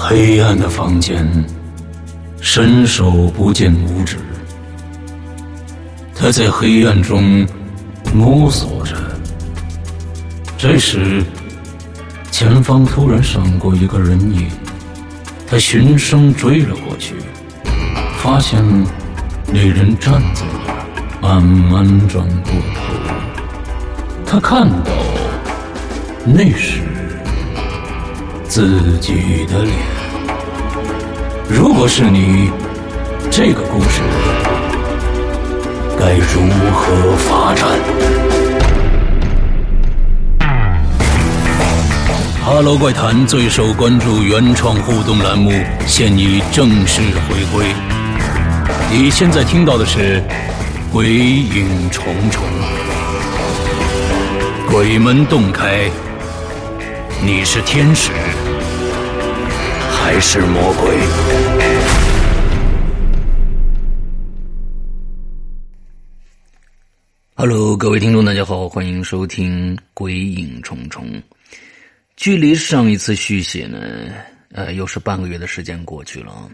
黑暗的房间，伸手不见五指。他在黑暗中摸索着。这时，前方突然闪过一个人影，他循声追了过去，发现那人站在那儿，慢慢转过头。他看到那是自己的脸。如果是你，这个故事该如何发展哈喽怪谈最受关注原创互动栏目现已正式回归。你现在听到的是《鬼影重重》。鬼门洞开，你是天使还是魔鬼？Hello，各位听众，大家好，欢迎收听《鬼影重重》。距离上一次续写呢，呃，又是半个月的时间过去了。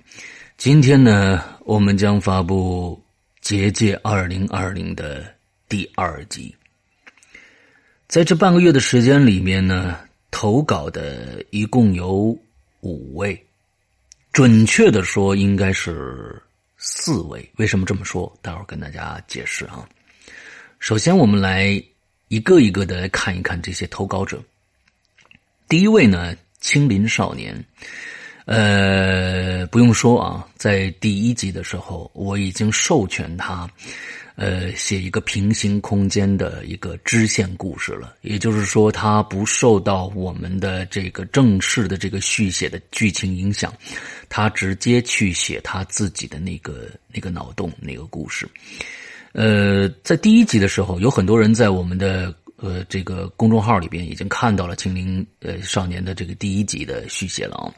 今天呢，我们将发布《结界二零二零》的第二集。在这半个月的时间里面呢，投稿的一共有五位，准确的说应该是四位。为什么这么说？待会儿跟大家解释啊。首先，我们来一个一个的来看一看这些投稿者。第一位呢，青林少年，呃，不用说啊，在第一集的时候我已经授权他。呃，写一个平行空间的一个支线故事了，也就是说，它不受到我们的这个正式的这个续写的剧情影响，他直接去写他自己的那个那个脑洞那个故事。呃，在第一集的时候，有很多人在我们的呃这个公众号里边已经看到了《青灵呃少年》的这个第一集的续写了啊。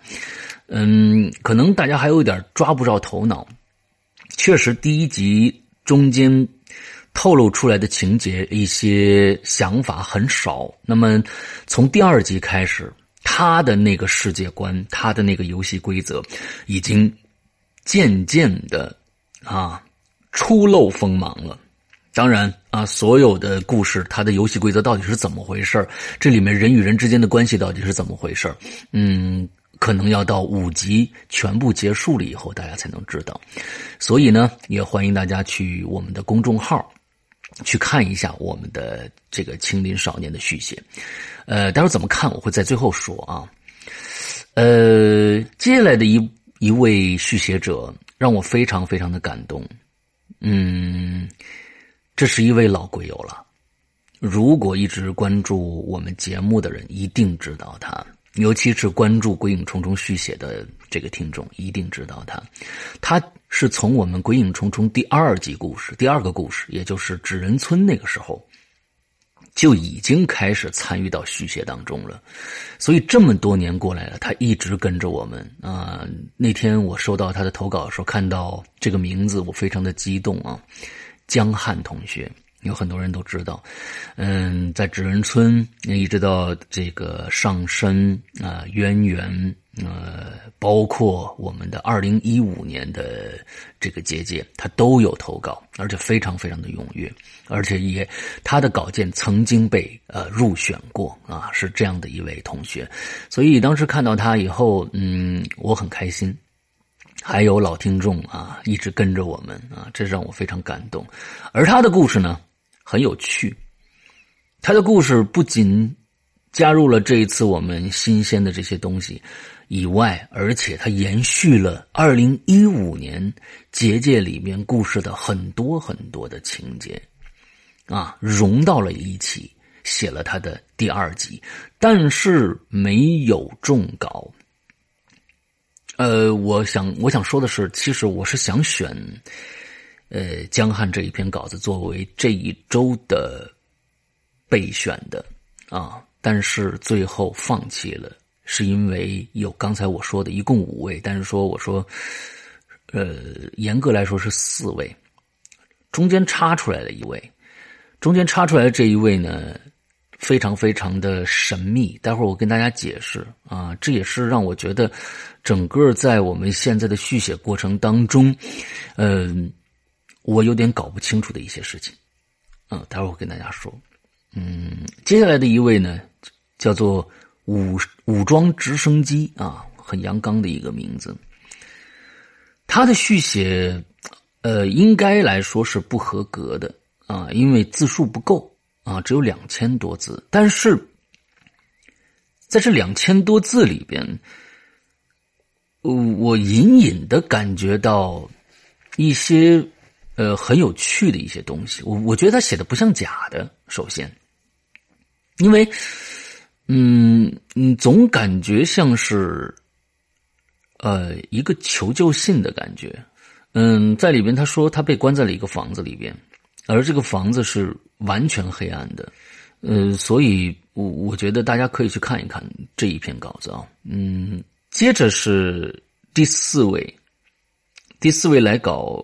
嗯，可能大家还有一点抓不着头脑，确实第一集。中间透露出来的情节、一些想法很少。那么，从第二集开始，他的那个世界观、他的那个游戏规则，已经渐渐的啊初露锋芒了。当然啊，所有的故事，它的游戏规则到底是怎么回事这里面人与人之间的关系到底是怎么回事嗯。可能要到五集全部结束了以后，大家才能知道。所以呢，也欢迎大家去我们的公众号去看一下我们的这个《青林少年》的续写。呃，待会儿怎么看，我会在最后说啊。呃，接下来的一一位续写者让我非常非常的感动。嗯，这是一位老鬼友了。如果一直关注我们节目的人，一定知道他。尤其是关注《鬼影重重》续写的这个听众，一定知道他，他是从我们《鬼影重重》第二集故事、第二个故事，也就是纸人村那个时候，就已经开始参与到续写当中了。所以这么多年过来了，他一直跟着我们啊。那天我收到他的投稿的时候，看到这个名字，我非常的激动啊，江汉同学。有很多人都知道，嗯，在纸人村一直到这个上身啊渊源呃，包括我们的二零一五年的这个结界，他都有投稿，而且非常非常的踊跃，而且也他的稿件曾经被呃入选过啊，是这样的一位同学，所以当时看到他以后，嗯，我很开心。还有老听众啊，一直跟着我们啊，这让我非常感动，而他的故事呢？很有趣，他的故事不仅加入了这一次我们新鲜的这些东西以外，而且他延续了二零一五年结界里面故事的很多很多的情节，啊，融到了一起，写了他的第二集，但是没有中稿。呃，我想我想说的是，其实我是想选。呃，江汉这一篇稿子作为这一周的备选的啊，但是最后放弃了，是因为有刚才我说的一共五位，但是说我说，呃，严格来说是四位，中间插出来了一位，中间插出来的这一位呢，非常非常的神秘。待会儿我跟大家解释啊，这也是让我觉得整个在我们现在的续写过程当中，嗯，我有点搞不清楚的一些事情。嗯，待会儿我跟大家说。嗯，接下来的一位呢，叫做武武装直升机啊，很阳刚的一个名字。他的续写，呃，应该来说是不合格的啊，因为字数不够啊，只有两千多字。但是在这两千多字里边，我隐隐的感觉到一些呃很有趣的一些东西。我我觉得他写的不像假的，首先，因为嗯嗯，总感觉像是。呃，一个求救信的感觉，嗯，在里边他说他被关在了一个房子里边，而这个房子是完全黑暗的，呃，所以我我觉得大家可以去看一看这一篇稿子啊，嗯，接着是第四位，第四位来稿，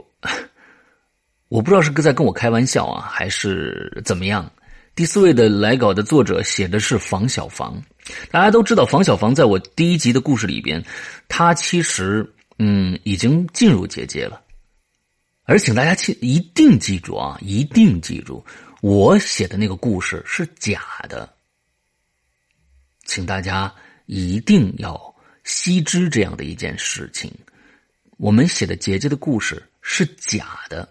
我不知道是在跟我开玩笑啊，还是怎么样。第四位的来稿的作者写的是房小房，大家都知道房小房在我第一集的故事里边，他其实嗯已经进入结界了，而请大家记一定记住啊，一定记住，我写的那个故事是假的，请大家一定要悉知这样的一件事情，我们写的结界的故事是假的。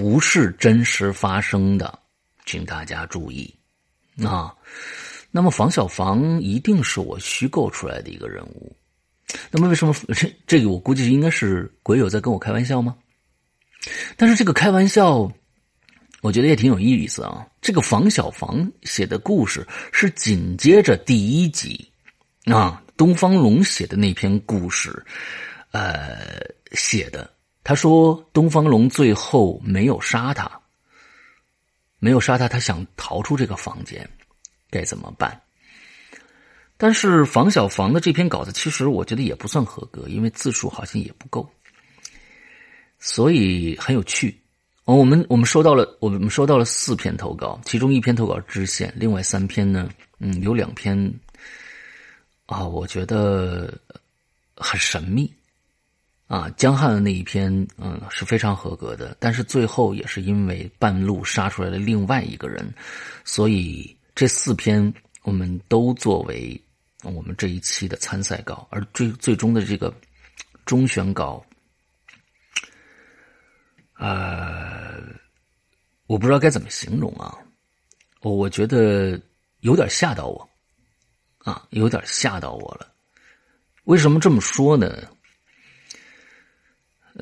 不是真实发生的，请大家注意啊。那么房小房一定是我虚构出来的一个人物。那么为什么这 这个我估计应该是鬼友在跟我开玩笑吗？但是这个开玩笑，我觉得也挺有意思啊。这个房小房写的故事是紧接着第一集啊，东方龙写的那篇故事，呃写的。他说：“东方龙最后没有杀他，没有杀他，他想逃出这个房间，该怎么办？”但是房小房的这篇稿子，其实我觉得也不算合格，因为字数好像也不够，所以很有趣。哦，我们我们收到了，我们收到了四篇投稿，其中一篇投稿支线，另外三篇呢，嗯，有两篇啊，我觉得很神秘。啊，江汉的那一篇，嗯，是非常合格的，但是最后也是因为半路杀出来了另外一个人，所以这四篇我们都作为我们这一期的参赛稿，而最最终的这个中选稿，呃，我不知道该怎么形容啊，我觉得有点吓到我，啊，有点吓到我了，为什么这么说呢？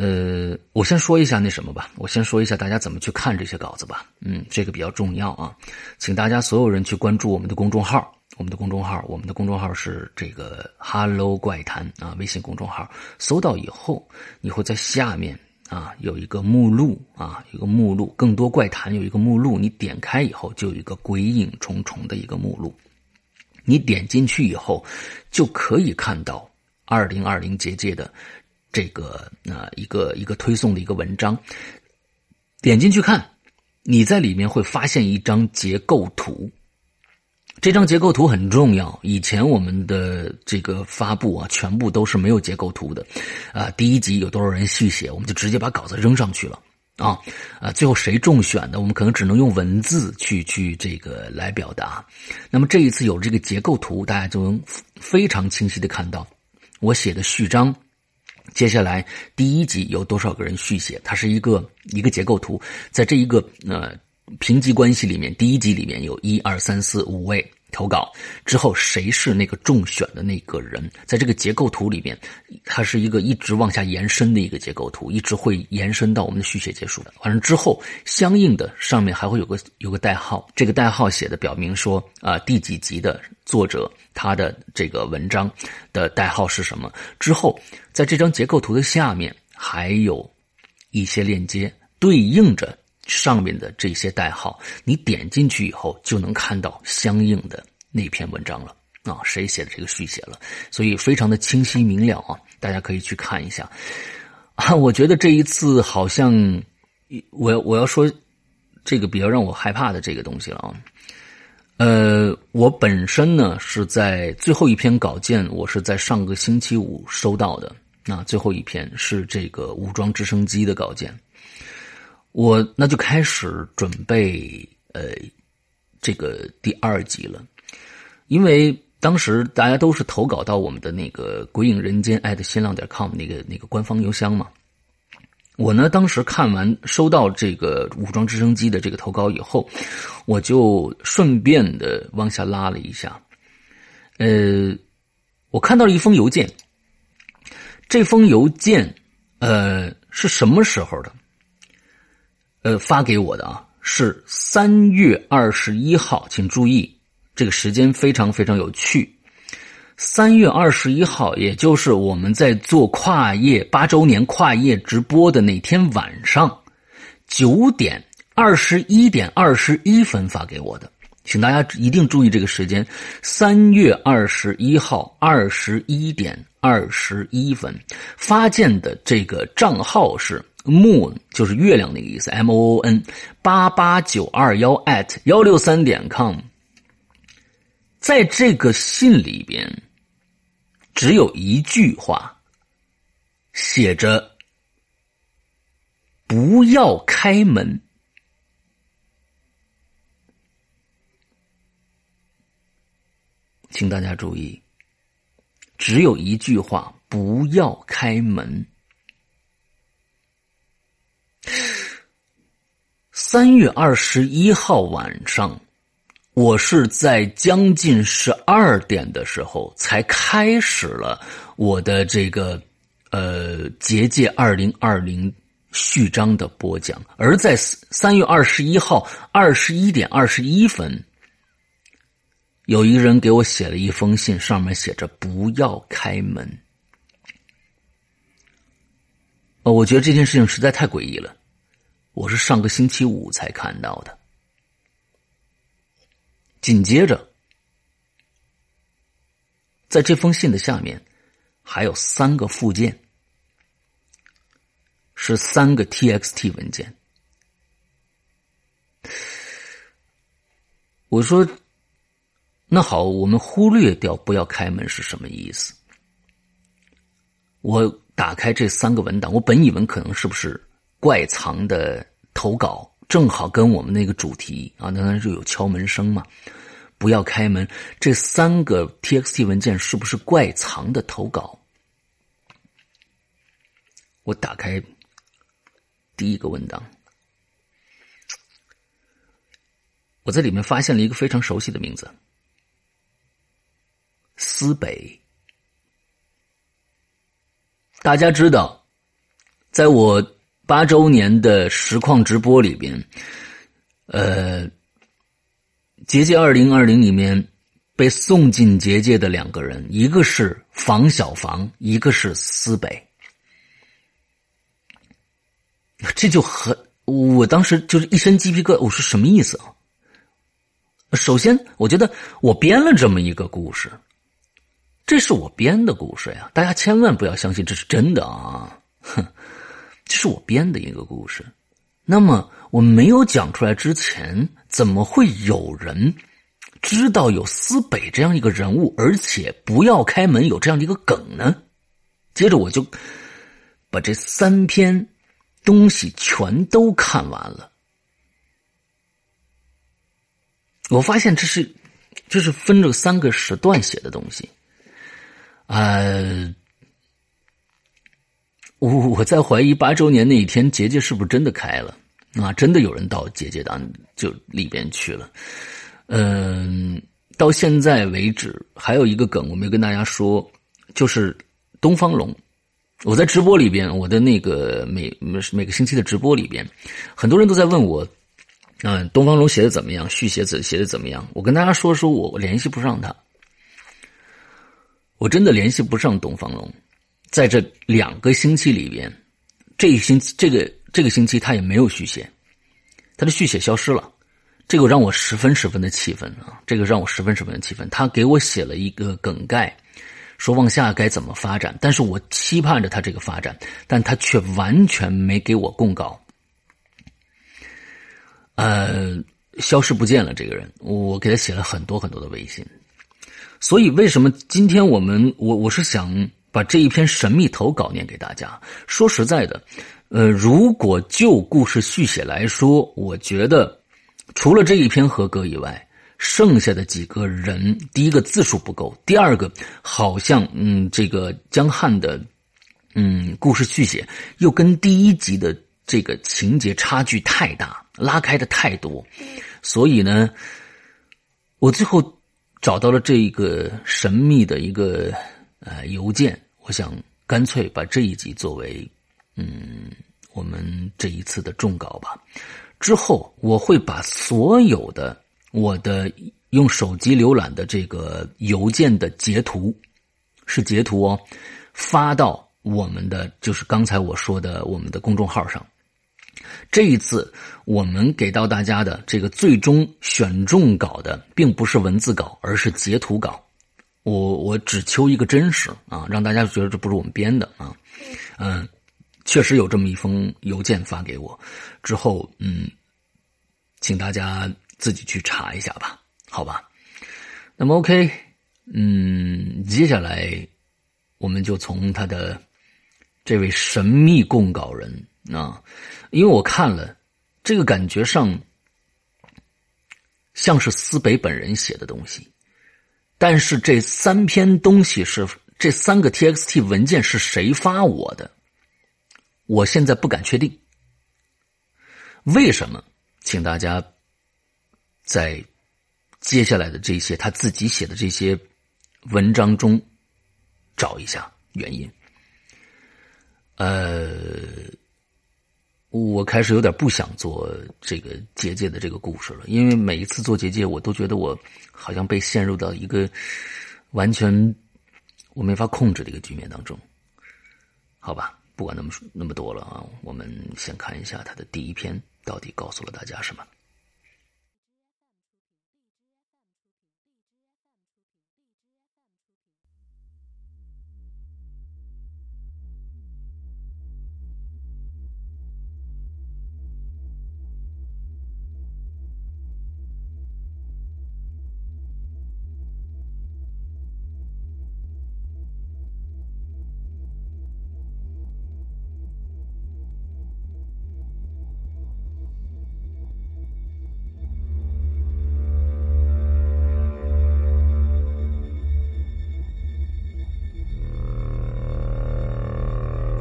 呃，我先说一下那什么吧，我先说一下大家怎么去看这些稿子吧。嗯，这个比较重要啊，请大家所有人去关注我们的公众号，我们的公众号，我们的公众号是这个 “Hello 怪谈”啊，微信公众号。搜到以后，你会在下面啊有一个目录啊，一个目录，更多怪谈有一个目录，你点开以后就有一个鬼影重重的一个目录，你点进去以后就可以看到二零二零结界的。这个啊，一个一个推送的一个文章，点进去看，你在里面会发现一张结构图。这张结构图很重要。以前我们的这个发布啊，全部都是没有结构图的。啊，第一集有多少人续写，我们就直接把稿子扔上去了。啊啊，最后谁中选的，我们可能只能用文字去去这个来表达。那么这一次有这个结构图，大家就能非常清晰的看到我写的序章。接下来第一集有多少个人续写？它是一个一个结构图，在这一个呃评级关系里面，第一集里面有一二三四五位投稿，之后谁是那个中选的那个人？在这个结构图里面，它是一个一直往下延伸的一个结构图，一直会延伸到我们的续写结束的。完了之后，相应的上面还会有个有个代号，这个代号写的表明说啊第几集的作者。他的这个文章的代号是什么？之后，在这张结构图的下面还有一些链接，对应着上面的这些代号。你点进去以后，就能看到相应的那篇文章了啊，谁写的这个续写了，所以非常的清晰明了啊，大家可以去看一下啊。我觉得这一次好像，我我要说，这个比较让我害怕的这个东西了啊。呃，我本身呢是在最后一篇稿件，我是在上个星期五收到的。那最后一篇是这个武装直升机的稿件，我那就开始准备呃这个第二集了，因为当时大家都是投稿到我们的那个鬼影人间爱的新浪点 com 那个那个官方邮箱嘛。我呢，当时看完收到这个武装直升机的这个投稿以后，我就顺便的往下拉了一下。呃，我看到了一封邮件，这封邮件，呃，是什么时候的？呃，发给我的啊，是三月二十一号，请注意，这个时间非常非常有趣。三月二十一号，也就是我们在做跨业八周年跨业直播的那天晚上，九点二十一点二十一分发给我的，请大家一定注意这个时间。三月二十一号二十一点二十一分发件的这个账号是 moon，就是月亮那个意思，m o o n 八八九二幺 at 幺六三点 com，在这个信里边。只有一句话，写着“不要开门”，请大家注意，只有一句话“不要开门”。三月二十一号晚上。我是在将近十二点的时候才开始了我的这个呃结界二零二零序章的播讲，而在三月二十一号二十一点二十一分，有一个人给我写了一封信，上面写着“不要开门”。哦，我觉得这件事情实在太诡异了，我是上个星期五才看到的。紧接着，在这封信的下面，还有三个附件，是三个 TXT 文件。我说：“那好，我们忽略掉不要开门是什么意思？”我打开这三个文档，我本以为可能是不是怪藏的投稿。正好跟我们那个主题啊，当然就有敲门声嘛。不要开门，这三个 TXT 文件是不是怪藏的投稿？我打开第一个文档，我在里面发现了一个非常熟悉的名字——思北。大家知道，在我。八周年的实况直播里边，呃，结界二零二零里面被送进结界的两个人，一个是房小房，一个是思北。这就很，我当时就是一身鸡皮疙瘩。我说什么意思啊？首先，我觉得我编了这么一个故事，这是我编的故事呀，大家千万不要相信这是真的啊！哼。这是我编的一个故事，那么我没有讲出来之前，怎么会有人知道有思北这样一个人物，而且不要开门有这样的一个梗呢？接着我就把这三篇东西全都看完了，我发现这是这是分着三个时段写的东西，呃。我我在怀疑八周年那一天结界是不是真的开了啊？真的有人到结界当就里边去了。嗯，到现在为止还有一个梗我没跟大家说，就是东方龙。我在直播里边，我的那个每每个星期的直播里边，很多人都在问我，嗯，东方龙写的怎么样？续写怎写的怎么样？我跟大家说说，我联系不上他，我真的联系不上东方龙。在这两个星期里边，这一星期这个这个星期他也没有续写，他的续写消失了，这个让我十分十分的气愤啊！这个让我十分十分的气愤。他给我写了一个梗概，说往下该怎么发展，但是我期盼着他这个发展，但他却完全没给我供稿。呃，消失不见了。这个人，我给他写了很多很多的微信。所以，为什么今天我们我我是想把这一篇神秘投稿念给大家？说实在的，呃，如果就故事续写来说，我觉得除了这一篇合格以外，剩下的几个人，第一个字数不够，第二个好像嗯，这个江汉的嗯故事续写又跟第一集的这个情节差距太大，拉开的太多，所以呢，我最后。找到了这一个神秘的一个呃邮件，我想干脆把这一集作为嗯我们这一次的重稿吧。之后我会把所有的我的用手机浏览的这个邮件的截图，是截图哦，发到我们的就是刚才我说的我们的公众号上。这一次我们给到大家的这个最终选中稿的，并不是文字稿，而是截图稿。我我只求一个真实啊，让大家觉得这不是我们编的啊。嗯，确实有这么一封邮件发给我，之后嗯，请大家自己去查一下吧，好吧？那么 OK，嗯，接下来我们就从他的这位神秘供稿人啊。因为我看了，这个感觉上像是思北本人写的东西，但是这三篇东西是这三个 TXT 文件是谁发我的？我现在不敢确定。为什么？请大家在接下来的这些他自己写的这些文章中找一下原因。呃。我开始有点不想做这个结界的这个故事了，因为每一次做结界，我都觉得我好像被陷入到一个完全我没法控制的一个局面当中。好吧，不管那么那么多了啊，我们先看一下他的第一篇到底告诉了大家什么。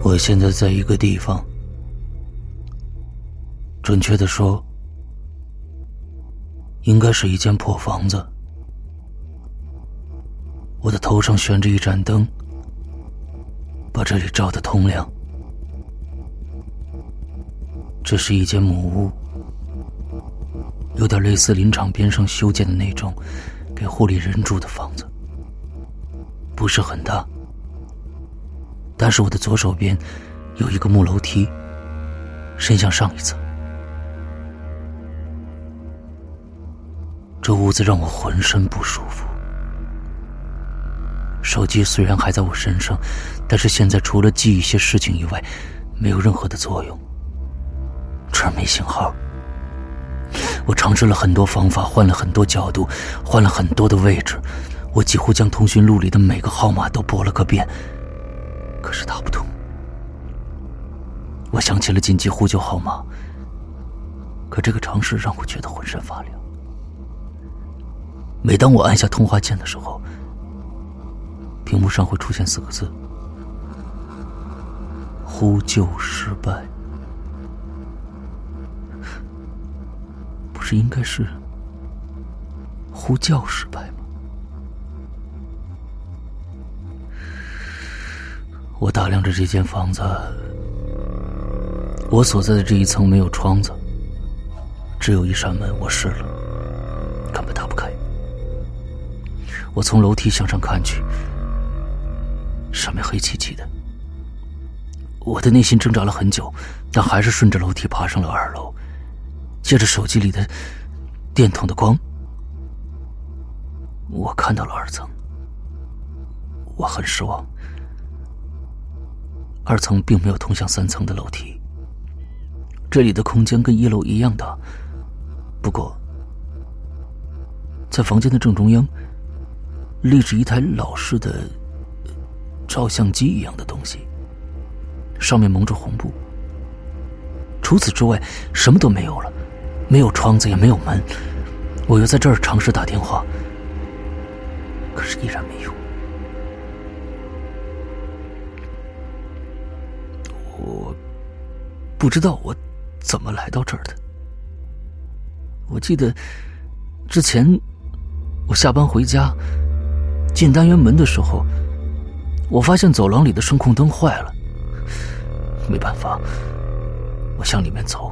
我现在在一个地方，准确的说，应该是一间破房子。我的头上悬着一盏灯，把这里照得通亮。这是一间木屋，有点类似林场边上修建的那种给护理人住的房子，不是很大。但是我的左手边有一个木楼梯，伸向上一层。这屋子让我浑身不舒服。手机虽然还在我身上，但是现在除了记一些事情以外，没有任何的作用。这儿没信号。我尝试了很多方法，换了很多角度，换了很多的位置，我几乎将通讯录里的每个号码都拨了个遍。可是打不通。我想起了紧急呼救号码，可这个尝试让我觉得浑身发凉。每当我按下通话键的时候，屏幕上会出现四个字：“呼救失败。”不是应该是“呼叫失败”吗？我打量着这间房子，我所在的这一层没有窗子，只有一扇门。我试了，根本打不开。我从楼梯向上看去，上面黑漆漆的。我的内心挣扎了很久，但还是顺着楼梯爬上了二楼。借着手机里的电筒的光，我看到了二层。我很失望。二层并没有通向三层的楼梯，这里的空间跟一楼一样大，不过，在房间的正中央，立着一台老式的照相机一样的东西，上面蒙着红布。除此之外，什么都没有了，没有窗子，也没有门。我又在这儿尝试打电话，可是依然没用。我不知道我怎么来到这儿的。我记得之前我下班回家进单元门的时候，我发现走廊里的声控灯坏了。没办法，我向里面走。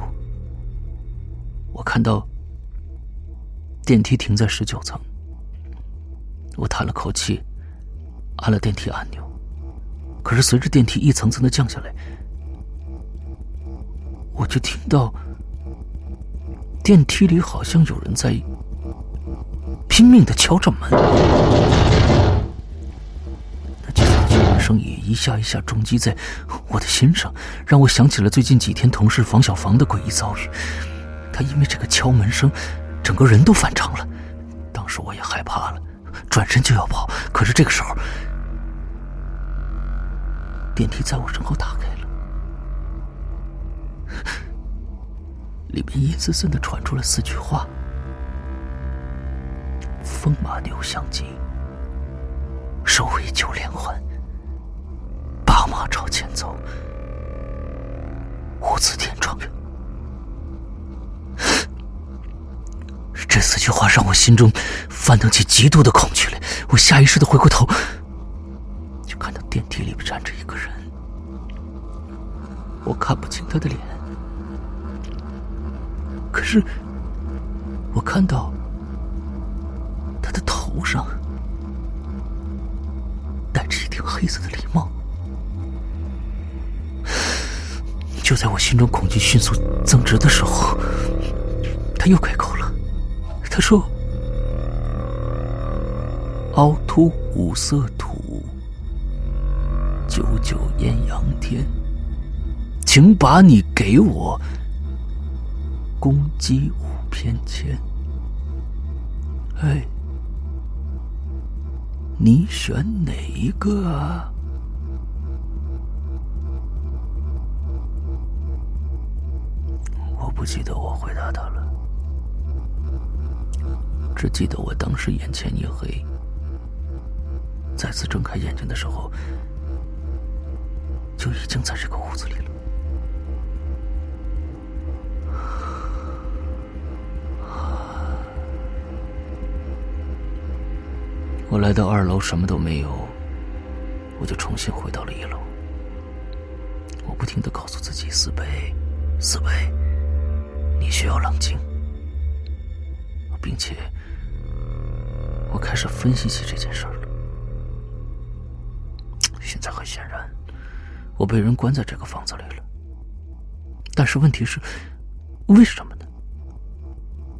我看到电梯停在十九层，我叹了口气，按了电梯按钮。可是随着电梯一层层的降下来，我就听到。电梯里好像有人在拼命的敲着门，那几声敲门声也一下一下重击在我的心上，让我想起了最近几天同事房小房的诡异遭遇。他因为这个敲门声，整个人都反常了。当时我也害怕了，转身就要跑，可是这个时候，电梯在我身后打开里面阴森森的传出了四句话：“风马牛相及，收尾九连环，八马朝前走，五字天窗。”这四句话让我心中翻腾起极度的恐惧来。我下意识的回过头，就看到电梯里站着一个人，我看不清他的脸。可是，我看到他的头上戴着一顶黑色的礼帽。就在我心中恐惧迅速增值的时候，他又开口了。他说：“凹凸五色土，九九艳阳天，请把你给我。”公鸡五片钱，哎，你选哪一个啊？我不记得我回答他了，只记得我当时眼前一黑，再次睁开眼睛的时候，就已经在这个屋子里了。我来到二楼，什么都没有，我就重新回到了一楼。我不停的告诉自己：“四贝，四贝，你需要冷静。”并且，我开始分析起这件事了。现在很显然，我被人关在这个房子里了。但是问题是，为什么呢？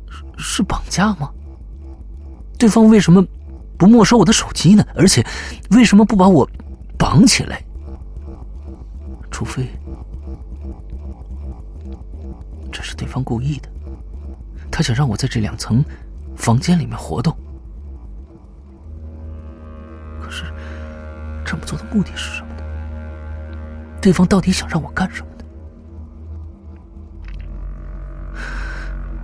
是是绑架吗？对方为什么？不没收我的手机呢？而且，为什么不把我绑起来？除非这是对方故意的，他想让我在这两层房间里面活动。可是，这么做的目的是什么呢？对方到底想让我干什么呢？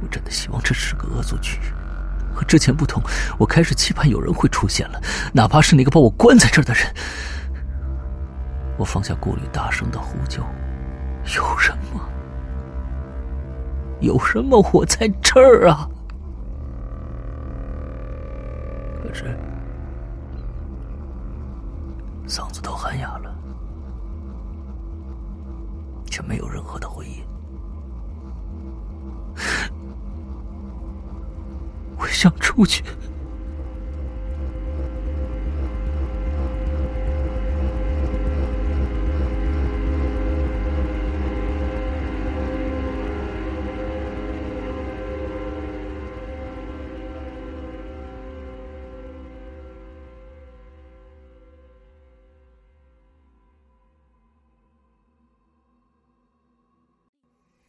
我真的希望这是个恶作剧。和之前不同，我开始期盼有人会出现了，哪怕是那个把我关在这儿的人。我放下顾虑，大声的呼救：“有人吗？有人吗？我在这儿啊！”可是嗓子都喊哑了，却没有任何的回应。我想出去。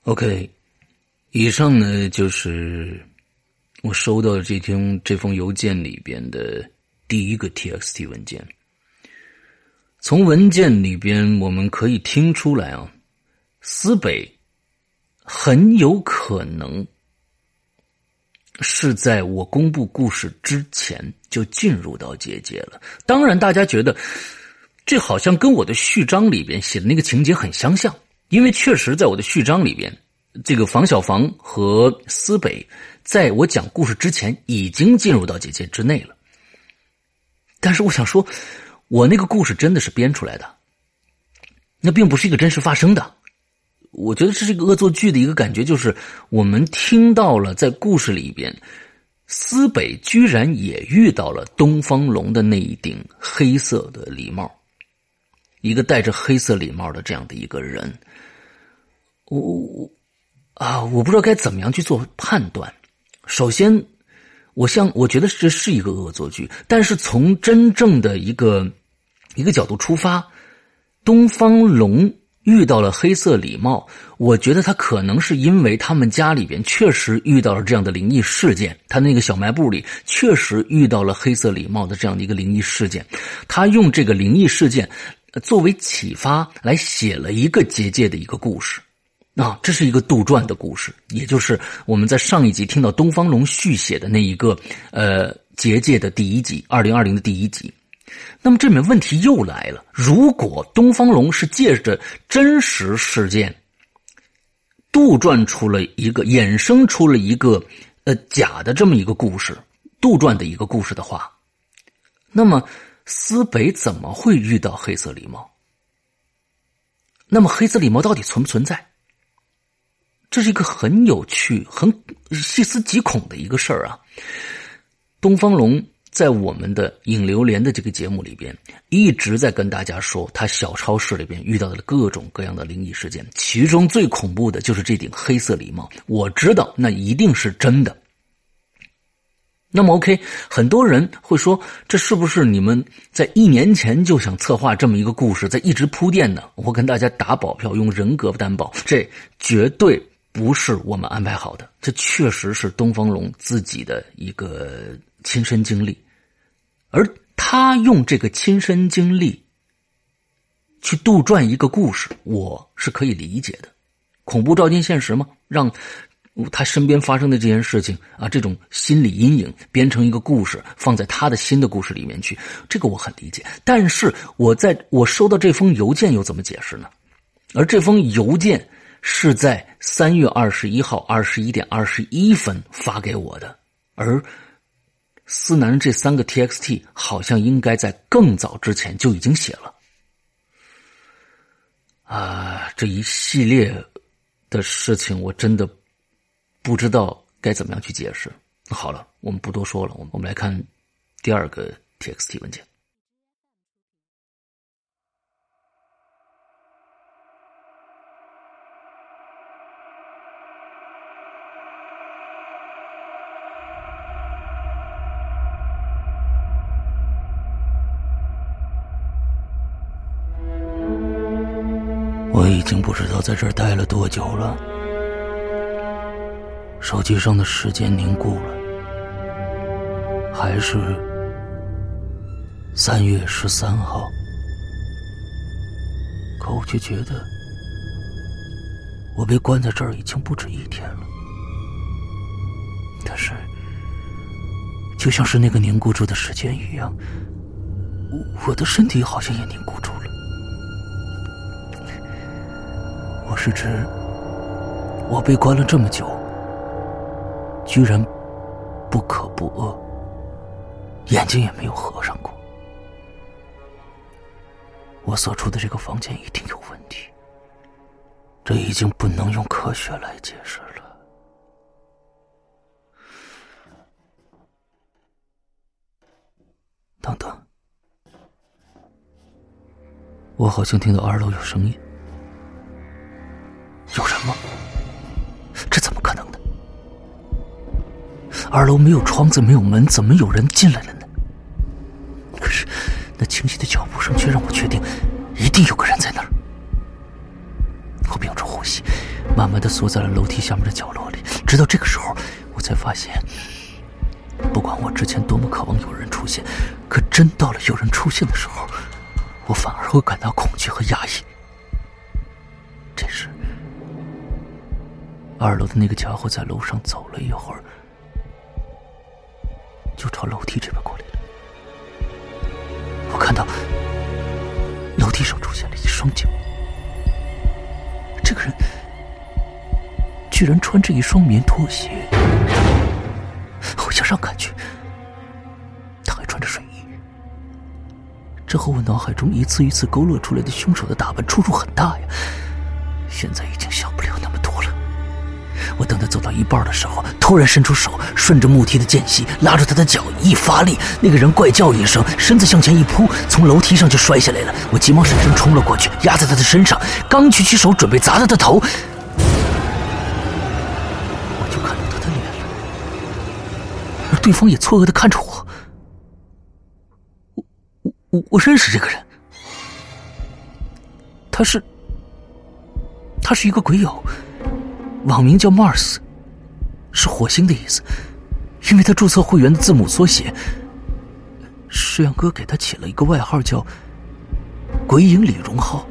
OK，以上呢就是我收到的这封这封邮件里边的第一个 TXT 文件。从文件里边我们可以听出来啊，思北很有可能是在我公布故事之前就进入到结界了。当然，大家觉得这好像跟我的序章里边写的那个情节很相像，因为确实在我的序章里边。这个房小房和思北，在我讲故事之前已经进入到结界之内了。但是我想说，我那个故事真的是编出来的，那并不是一个真实发生的。我觉得这是一个恶作剧的一个感觉，就是我们听到了在故事里边，思北居然也遇到了东方龙的那一顶黑色的礼帽，一个戴着黑色礼帽的这样的一个人，我我。啊，我不知道该怎么样去做判断。首先，我像我觉得这是一个恶作剧，但是从真正的一个一个角度出发，东方龙遇到了黑色礼帽，我觉得他可能是因为他们家里边确实遇到了这样的灵异事件，他那个小卖部里确实遇到了黑色礼帽的这样的一个灵异事件，他用这个灵异事件作为启发来写了一个结界的一个故事。啊，这是一个杜撰的故事，也就是我们在上一集听到东方龙续写的那一个呃结界的第一集，二零二零的第一集。那么这里面问题又来了：如果东方龙是借着真实事件杜撰出了一个、衍生出了一个呃假的这么一个故事，杜撰的一个故事的话，那么思北怎么会遇到黑色礼帽？那么黑色礼帽到底存不存在？这是一个很有趣、很细思极恐的一个事儿啊！东方龙在我们的《影流连》的这个节目里边，一直在跟大家说他小超市里边遇到的各种各样的灵异事件，其中最恐怖的就是这顶黑色礼帽。我知道那一定是真的。那么，OK，很多人会说，这是不是你们在一年前就想策划这么一个故事，在一直铺垫呢？我跟大家打保票，用人格担保，这绝对。不是我们安排好的，这确实是东方龙自己的一个亲身经历，而他用这个亲身经历去杜撰一个故事，我是可以理解的。恐怖照进现实吗？让他身边发生的这件事情啊，这种心理阴影编成一个故事，放在他的新的故事里面去，这个我很理解。但是我在我收到这封邮件又怎么解释呢？而这封邮件。是在三月二十一号二十一点二十一分发给我的，而思南这三个 TXT 好像应该在更早之前就已经写了。啊，这一系列的事情我真的不知道该怎么样去解释。好了，我们不多说了，我们我们来看第二个 TXT 文件。我已经不知道在这儿待了多久了，手机上的时间凝固了，还是三月十三号，可我却觉得我被关在这儿已经不止一天了。但是，就像是那个凝固住的时间一样，我的身体好像也凝固住了。我是指，我被关了这么久，居然不渴不饿，眼睛也没有合上过。我所住的这个房间一定有问题，这已经不能用科学来解释了。等等，我好像听到二楼有声音。有人吗？这怎么可能呢？二楼没有窗子，没有门，怎么有人进来了呢？可是，那清晰的脚步声却让我确定，一定有个人在那儿。我屏住呼吸，慢慢的缩在了楼梯下面的角落里。直到这个时候，我才发现，不管我之前多么渴望有人出现，可真到了有人出现的时候，我反而会感到恐惧和压抑。这时，二楼的那个家伙在楼上走了一会儿，就朝楼梯这边过来了。我看到楼梯上出现了一双脚，这个人居然穿着一双棉拖鞋。我向上看去，他还穿着睡衣。这和我脑海中一次一次勾勒出来的凶手的打扮出入很大呀。现在已经小不了那么。我等他走到一半的时候，突然伸出手，顺着木梯的间隙拉住他的脚，一发力，那个人怪叫一声，身子向前一扑，从楼梯上就摔下来了。我急忙闪身冲了过去，压在他的身上，刚举起手准备砸他的头，我就看到他的脸了，而对方也错愕的看着我。我我我我认识这个人，他是。他是一个鬼友，网名叫 Mars，是火星的意思。因为他注册会员的字母缩写，石阳哥给他起了一个外号叫“鬼影李荣浩”。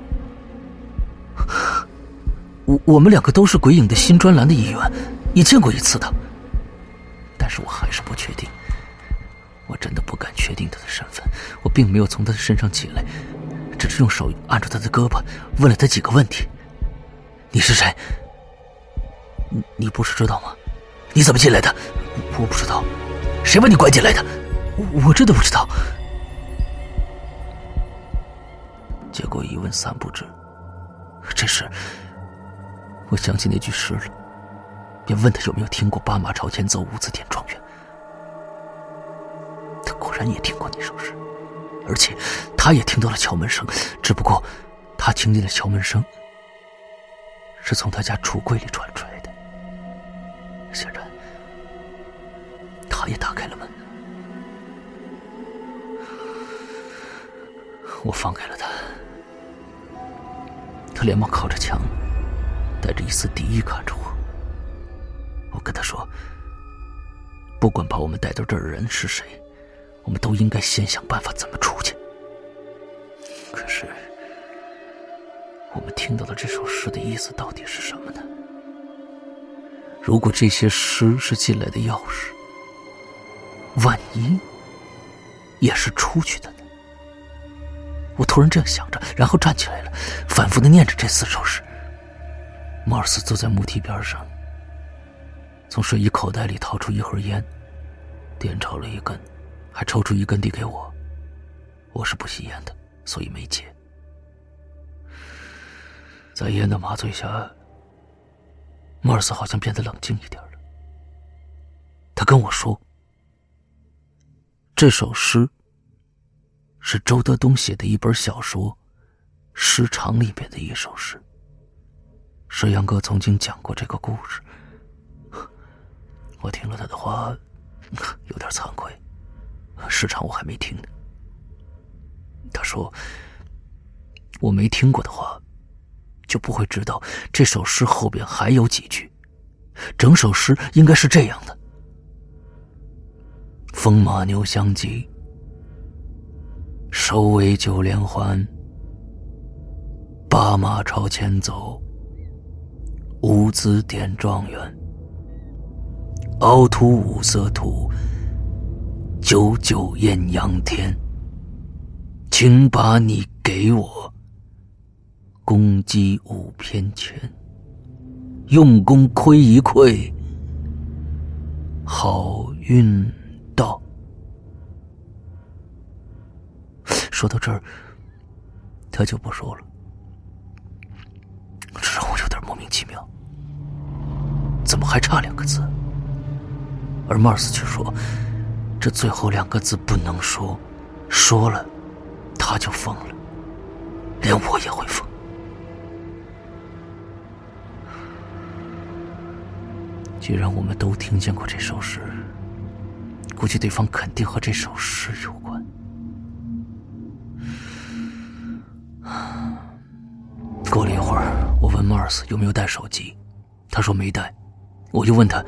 我我们两个都是鬼影的新专栏的一员，也见过一次的。但是我还是不确定，我真的不敢确定他的身份。我并没有从他的身上起来，只是用手按住他的胳膊，问了他几个问题。你是谁？你你不是知道吗？你怎么进来的？我不知道，谁把你关进来的？我真的不知道。结果一问三不知。这时，我想起那句诗了，便问他有没有听过“八马朝前走，五子点状元”。他果然也听过那首诗，而且他也听到了敲门声，只不过他听见了敲门声。是从他家橱柜里传出来。显然，他也打开了门。我放开了他，他连忙靠着墙，带着一丝敌意看着我。我跟他说：“不管把我们带到这儿的人是谁，我们都应该先想办法怎么出去。”可是。我们听到的这首诗的意思到底是什么呢？如果这些诗是进来的钥匙，万一也是出去的呢？我突然这样想着，然后站起来了，反复的念着这四首诗。莫尔斯坐在木梯边上，从睡衣口袋里掏出一盒烟，点着了一根，还抽出一根递给我。我是不吸烟的，所以没接。在烟的麻醉下，莫尔斯好像变得冷静一点了。他跟我说：“这首诗是周德东写的一本小说《诗场》里面的一首诗。石阳哥曾经讲过这个故事。我听了他的话，有点惭愧。市场我还没听呢。他说：我没听过的话。”就不会知道这首诗后边还有几句，整首诗应该是这样的：风马牛相及，首尾九连环，八马朝前走，五子点状元，凹凸五色土，九九艳阳天，请把你给我。攻击五偏全，用功亏一篑，好运到。说到这儿，他就不说了，这让我有点莫名其妙。怎么还差两个字？而 Mars 却说，这最后两个字不能说，说了他就疯了，连我也会疯。既然我们都听见过这首诗，估计对方肯定和这首诗有关。过了一会儿，我问 Mars 有没有带手机，他说没带，我就问他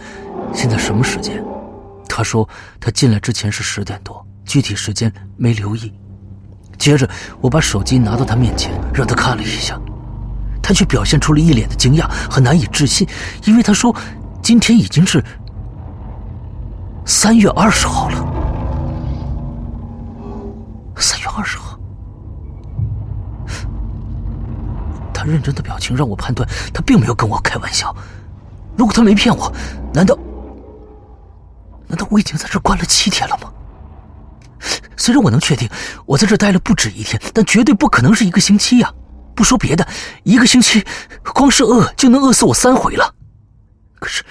现在什么时间，他说他进来之前是十点多，具体时间没留意。接着我把手机拿到他面前，让他看了一下，他却表现出了一脸的惊讶和难以置信，因为他说今天已经是三月二十号了。三月二十号，他认真的表情让我判断他并没有跟我开玩笑。如果他没骗我，难道难道我已经在这关了七天了吗？虽然我能确定我在这待了不止一天，但绝对不可能是一个星期呀！不说别的，一个星期光是饿就能饿死我三回了。可是，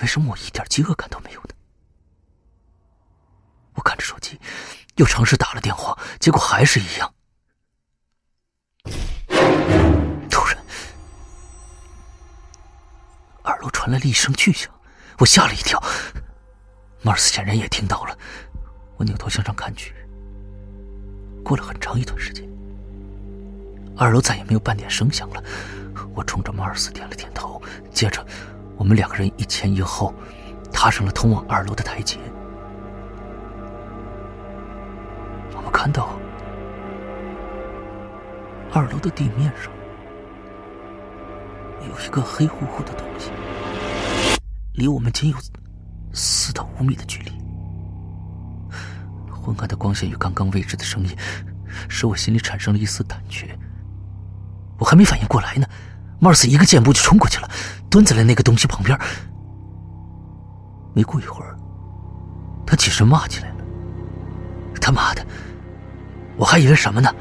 为什么我一点饥饿感都没有呢？我看着手机，又尝试打了电话，结果还是一样。突然，二楼传来了一声巨响，我吓了一跳。马尔斯显然也听到了，我扭头向上看去。过了很长一段时间，二楼再也没有半点声响了。我冲着马尔斯点了点头，接着，我们两个人一前一后，踏上了通往二楼的台阶。我们看到，二楼的地面上有一个黑乎乎的东西，离我们仅有。四到五米的距离，昏暗的光线与刚刚未知的声音，使我心里产生了一丝胆怯。我还没反应过来呢，马尔斯一个箭步就冲过去了，蹲在了那个东西旁边。没过一会儿，他起身骂起来了：“他妈的！我还以为什么呢？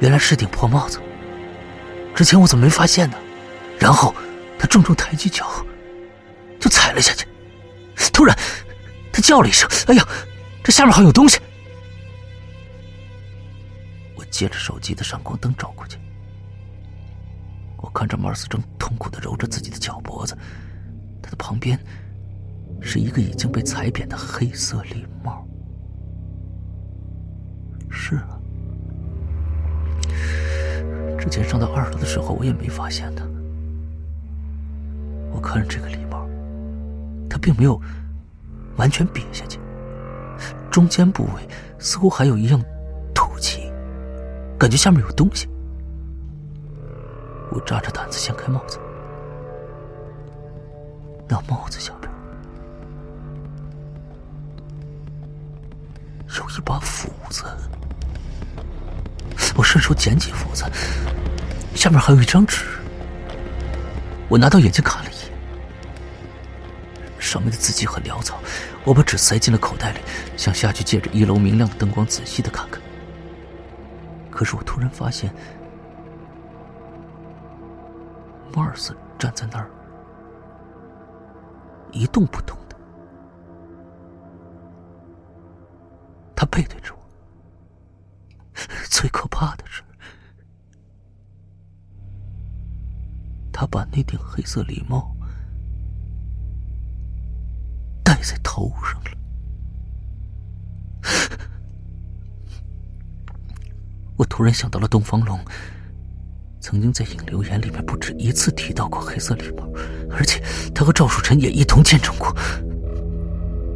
原来是顶破帽子。之前我怎么没发现呢？”然后他重重抬起脚。就踩了下去，突然，他叫了一声：“哎呀，这下面好像有东西！”我借着手机的闪光灯照过去，看着马尔斯正痛苦的揉着自己的脚脖子，他的旁边是一个已经被踩扁的黑色礼帽。是啊，之前上到二楼的时候我也没发现的。我看着这个礼。他并没有完全瘪下去，中间部位似乎还有一样凸起，感觉下面有东西。我扎着胆子掀开帽子，那帽子下边有一把斧子。我顺手捡起斧子，下面还有一张纸。我拿到眼睛看了一眼。上面的字迹很潦草，我把纸塞进了口袋里，想下去借着一楼明亮的灯光仔细的看看。可是我突然发现，莫尔斯站在那儿一动不动的，他背对着我。最可怕的是，他把那顶黑色礼帽。戴在头上了。我突然想到了东方龙，曾经在影留言里面不止一次提到过黑色礼帽，而且他和赵树臣也一同见证过。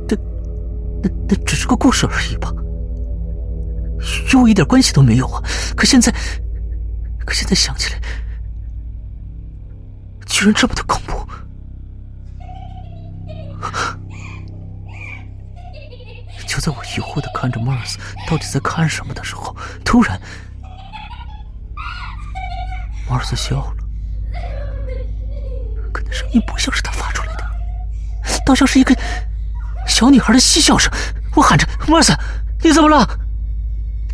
但、那、那只是个故事而已吧？与我一点关系都没有啊！可现在，可现在想起来，居然这么的恐怖。就在我疑惑的看着 Mars 到底在看什么的时候，突然，Mars 笑了，可那声音不像是他发出来的，倒像是一个小女孩的嬉笑声。我喊着：“Mars，你怎么了？”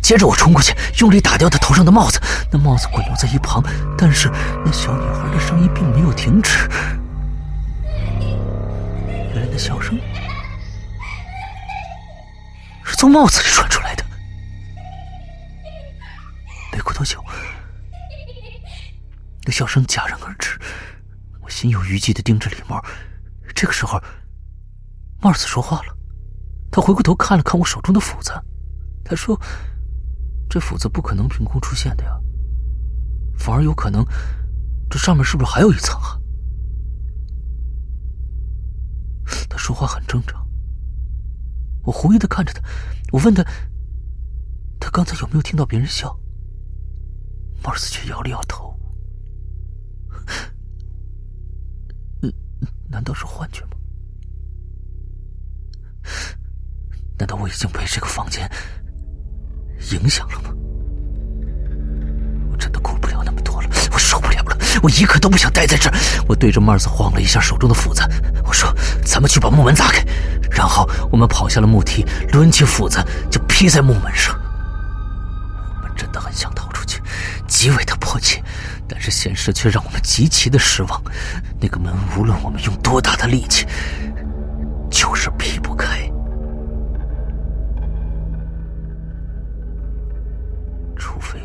接着我冲过去，用力打掉他头上的帽子，那帽子滚落在一旁，但是那小女孩的声音并没有停止。原来那笑声是。从帽子里传出来的。没过多久，笑声戛然而止。我心有余悸的盯着李茂。这个时候，帽子说话了。他回过头看了看我手中的斧子，他说：“这斧子不可能凭空出现的呀，反而有可能这上面是不是还有一层啊？他说话很正常。我狐疑的看着他，我问他：“他刚才有没有听到别人笑？”帽子却摇了摇头。难道是幻觉吗？难道我已经被这个房间影响了吗？我真的顾不了那么多了，我受不了了，我一刻都不想待在这儿。我对着 Mars 晃了一下手中的斧子，我说：“咱们去把木门砸开。”然后我们跑下了木梯，抡起斧子就劈在木门上。我们真的很想逃出去，极为的迫切，但是现实却让我们极其的失望。那个门无论我们用多大的力气，就是劈不开。除非，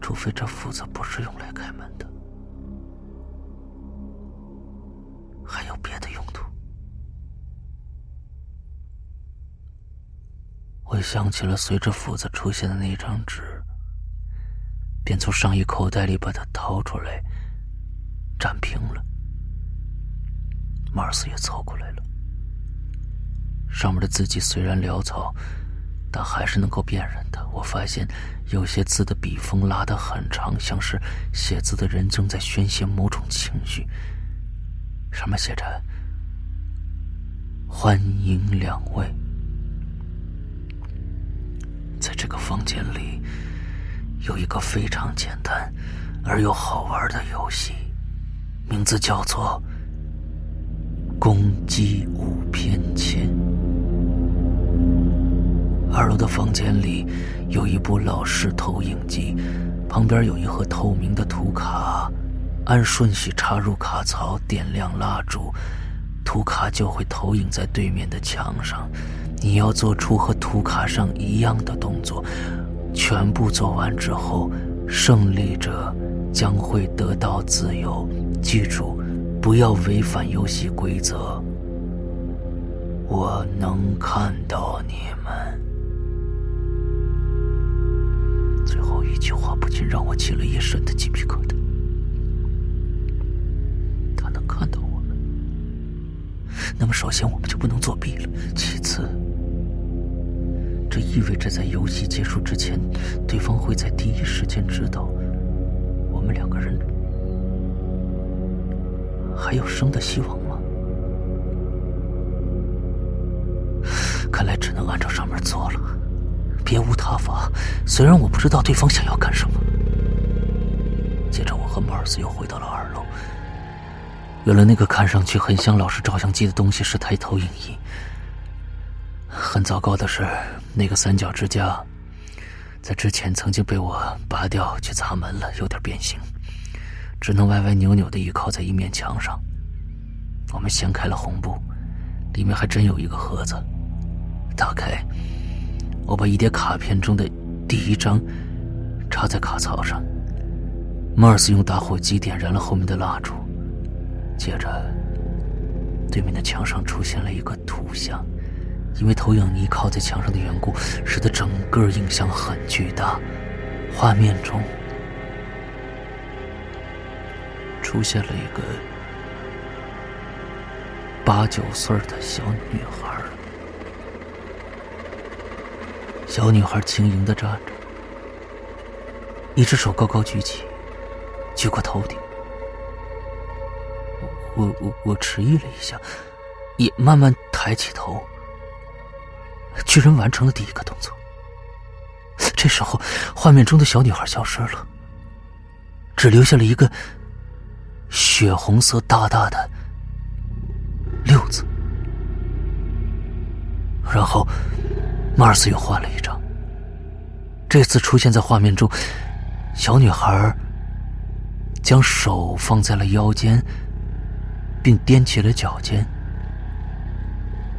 除非这斧子不是用来开门的，还有别的用途。我想起了随着斧子出现的那张纸，便从上衣口袋里把它掏出来，展平了。马尔斯也凑过来了。上面的字迹虽然潦草，但还是能够辨认的。我发现有些字的笔锋拉得很长，像是写字的人正在宣泄某种情绪。上面写着：“欢迎两位。”这个房间里，有一个非常简单而又好玩的游戏，名字叫做“公鸡五偏前”。二楼的房间里有一部老式投影机，旁边有一盒透明的图卡，按顺序插入卡槽，点亮蜡烛，图卡就会投影在对面的墙上。你要做出和图卡上一样的动作，全部做完之后，胜利者将会得到自由。记住，不要违反游戏规则。我能看到你们。最后一句话不禁让我起了一身的鸡皮疙瘩。他能看到我们，那么首先我们就不能作弊了。其次，这意味着在游戏结束之前，对方会在第一时间知道我们两个人还有生的希望吗？看来只能按照上面做了。别无他法。虽然我不知道对方想要干什么。接着，我和莫尔斯又回到了二楼。原来，那个看上去很像老式照相机的东西是台投影仪。很糟糕的是，那个三角支架在之前曾经被我拔掉去砸门了，有点变形，只能歪歪扭扭的倚靠在一面墙上。我们掀开了红布，里面还真有一个盒子，打开。我把一叠卡片中的第一张插在卡槽上，马尔斯用打火机点燃了后面的蜡烛，接着，对面的墙上出现了一个图像，因为投影仪靠在墙上的缘故，使得整个影像很巨大。画面中出现了一个八九岁的小女孩。小女孩轻盈的站着，一只手高高举起，举过头顶。我我我迟疑了一下，也慢慢抬起头，居然完成了第一个动作。这时候，画面中的小女孩消失了，只留下了一个血红色大大的“六”字，然后。马尔斯又换了一张，这次出现在画面中，小女孩将手放在了腰间，并踮起了脚尖。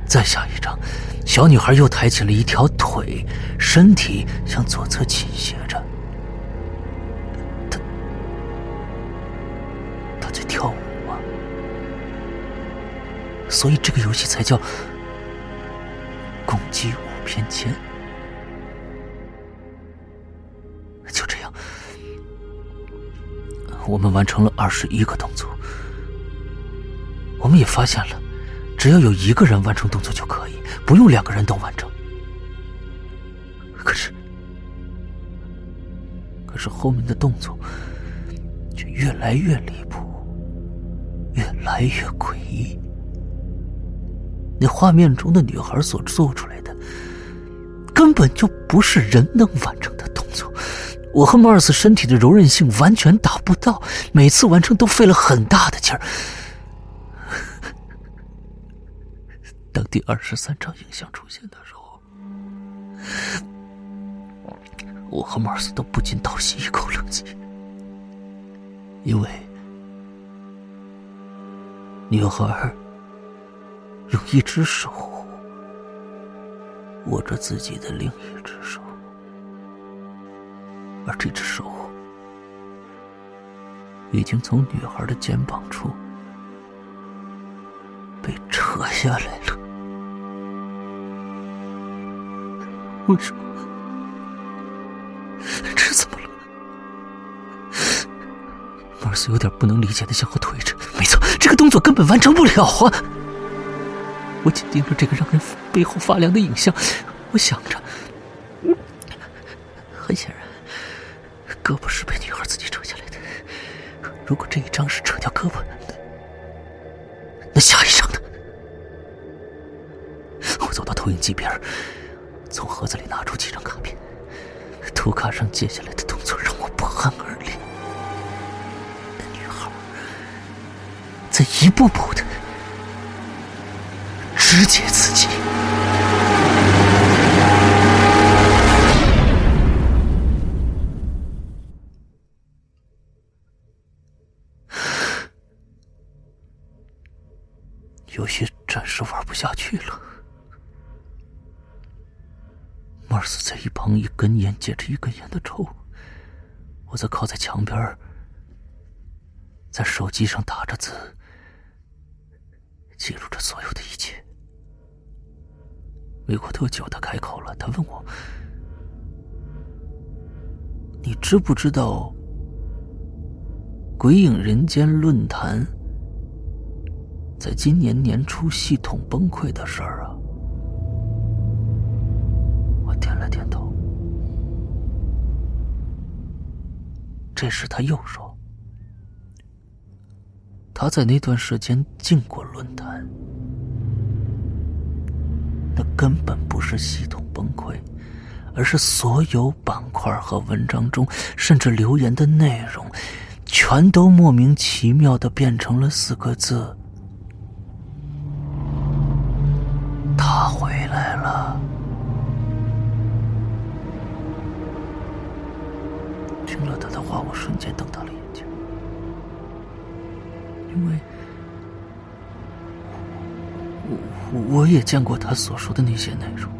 再下一张小女孩又抬起了一条腿身体向左侧倾斜着。她她在跳舞啊。所以这个游戏才叫攻击五偏前就这样我们完成了二十一个动作。我们也发现了只要有一个人完成动作就可以，不用两个人都完成。可是，可是后面的动作却越来越离谱，越来越诡异。那画面中的女孩所做出来的，根本就不是人能完成的动作。我和莫尔斯身体的柔韧性完全达不到，每次完成都费了很大的劲儿。第二十三张影像出现的时候，我和马尔斯都不禁倒吸一口冷气，因为女孩用一只手握着自己的另一只手。而这只手已经从女孩的肩膀处被扯下来了。为什么？这怎么了？马尔斯有点不能理解的向后退着。没错，这个动作根本完成不了啊！我紧盯着这个让人背后发凉的影像，我想着，很显然。胳膊是被女孩自己扯下来的。如果这一张是扯掉胳膊，那下一张呢？我走到投影机边，从盒子里拿出几张卡片。图卡上接下来的动作让我不寒而栗。那女孩在一步步的肢解自己。有些暂时玩不下去了。莫尔斯在一旁一根烟接着一根烟的抽，我则靠在墙边，在手机上打着字，记录着所有的一切。没过多久，他开口了，他问我：“你知不知道《鬼影人间》论坛？”在今年年初系统崩溃的事儿啊，这时他又说：“他在那段时间进过论坛，那根本不是系统崩溃，而是所有板块和文章中，甚至留言的内容，全都莫名其妙的变成了四个字。”见过他所说的那些内容。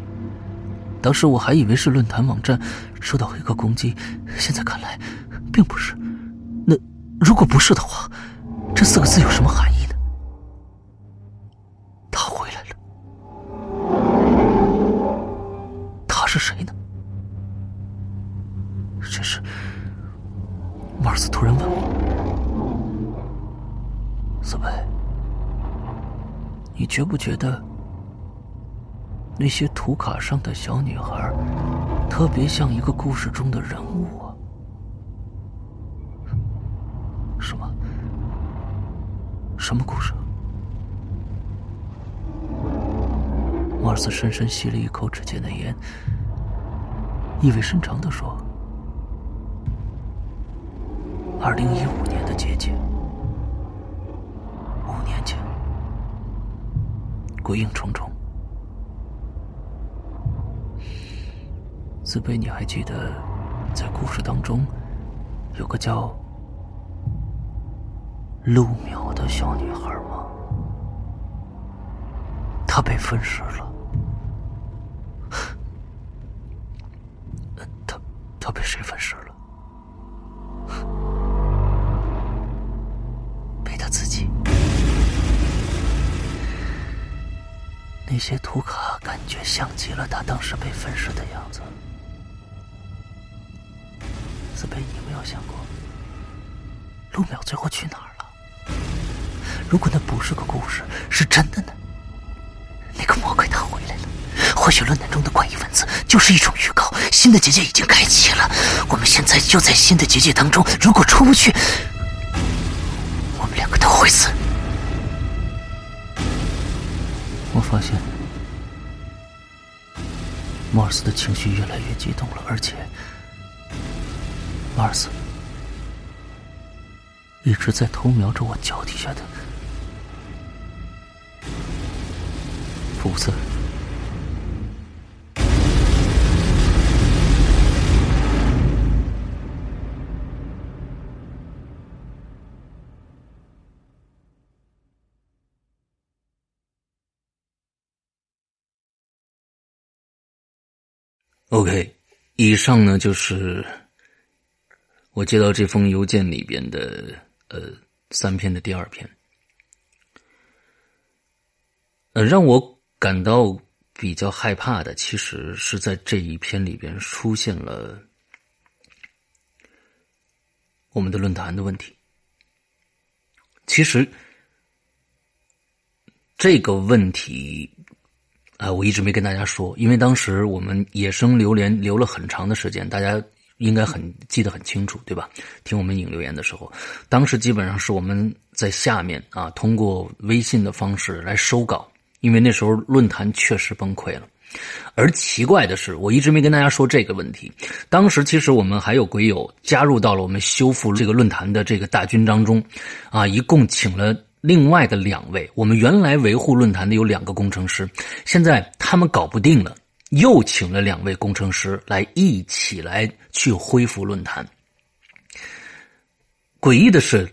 当时我还以为是论坛网站受到黑客攻击，现在看来，并不是。那如果不是的话，这四个字有什么含义呢？他回来了。他？是谁呢？这是马尔斯突然问我：“斯贝，你觉不觉得那些图卡上的小女孩特别像一个故事中的人物啊？”什么？什么故事？莫尔斯深深吸了一口指尖的烟。意味深长的说：“二零一五年的姐姐，五年前，鬼影重重。自卑，你还记得，在故事当中，有个叫陆淼的小女孩吗？她被分尸了。”他被谁分尸了？被他自己。那些图卡感觉像极了他当时被分尸的样子。有没有想过，陆淼最后去哪儿了？如果那不是个故事，是真的呢？那个魔鬼他回来了。或许论坛中的怪异文字就是一种预告，新的结界已经开启了。我们现在就在新的结界当中，如果出不去，我们两个都会死。我发现，莫尔斯的情绪越来越激动了，而且，马尔斯一直在偷瞄着我脚底下的福子。OK，以上呢就是我接到这封邮件里边的呃三篇的第二篇，呃，让我感到比较害怕的，其实是在这一篇里边出现了我们的论坛的问题。其实这个问题。啊，我一直没跟大家说，因为当时我们野生榴莲留了很长的时间，大家应该很记得很清楚，对吧？听我们引留言的时候，当时基本上是我们在下面啊，通过微信的方式来收稿，因为那时候论坛确实崩溃了。而奇怪的是，我一直没跟大家说这个问题。当时其实我们还有鬼友加入到了我们修复这个论坛的这个大军当中，啊，一共请了。另外的两位，我们原来维护论坛的有两个工程师，现在他们搞不定了，又请了两位工程师来一起来去恢复论坛。诡异的是，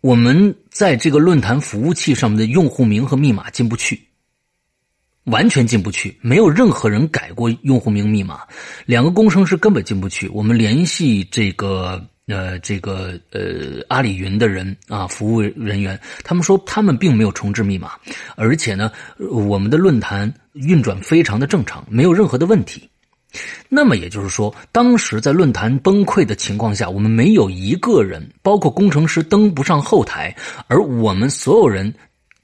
我们在这个论坛服务器上面的用户名和密码进不去，完全进不去，没有任何人改过用户名密码，两个工程师根本进不去。我们联系这个。呃，这个呃，阿里云的人啊，服务人员，他们说他们并没有重置密码，而且呢，我们的论坛运转非常的正常，没有任何的问题。那么也就是说，当时在论坛崩溃的情况下，我们没有一个人，包括工程师登不上后台，而我们所有人